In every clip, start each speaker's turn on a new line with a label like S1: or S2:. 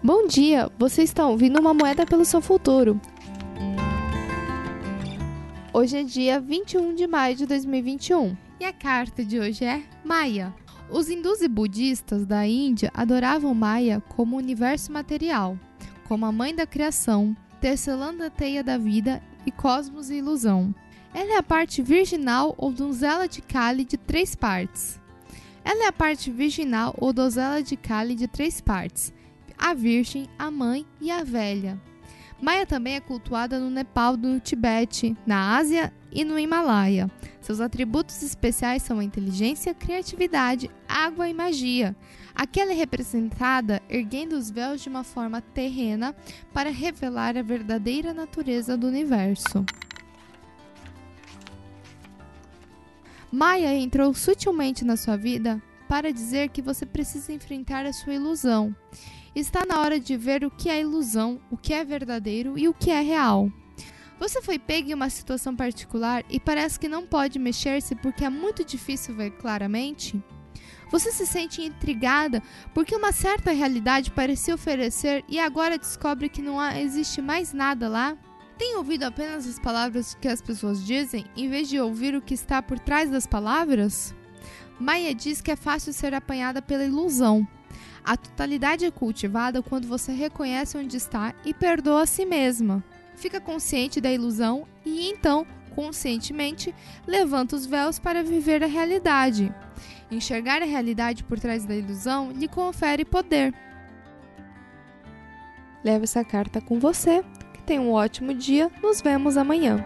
S1: Bom dia, você está ouvindo uma moeda pelo seu futuro. Hoje é dia 21 de maio de 2021 e a carta de hoje é Maia. Os hindus e budistas da Índia adoravam Maia como universo material, como a mãe da criação, tecelando a teia da vida e cosmos e ilusão. Ela é a parte virginal ou donzela de Kali de três partes. Ela é a parte virginal ou donzela de Kali de três partes: a virgem, a mãe e a velha. Maia também é cultuada no Nepal, no Tibete, na Ásia e no Himalaia. Seus atributos especiais são a inteligência, criatividade, água e magia. Aqui ela é representada erguendo os véus de uma forma terrena para revelar a verdadeira natureza do universo. Maia entrou sutilmente na sua vida para dizer que você precisa enfrentar a sua ilusão. Está na hora de ver o que é ilusão, o que é verdadeiro e o que é real. Você foi pego em uma situação particular e parece que não pode mexer-se porque é muito difícil ver claramente? Você se sente intrigada porque uma certa realidade parecia oferecer e agora descobre que não existe mais nada lá? Tem ouvido apenas as palavras que as pessoas dizem em vez de ouvir o que está por trás das palavras? Maia diz que é fácil ser apanhada pela ilusão. A totalidade é cultivada quando você reconhece onde está e perdoa a si mesma. Fica consciente da ilusão e então, conscientemente, levanta os véus para viver a realidade. Enxergar a realidade por trás da ilusão lhe confere poder. Leve essa carta com você. Que tenha um ótimo dia. Nos vemos amanhã.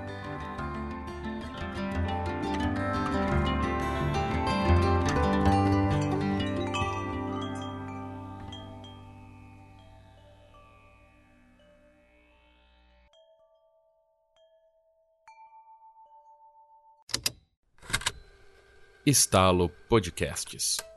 S2: Estalo Podcasts.